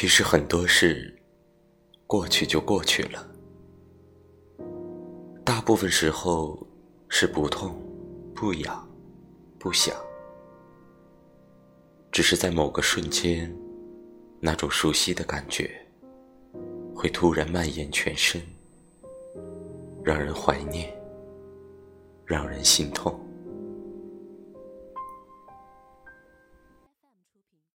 其实很多事过去就过去了。大部分时候是不痛不痒不想。只是在某个瞬间那种熟悉的感觉会突然蔓延全身让人怀念让人心痛。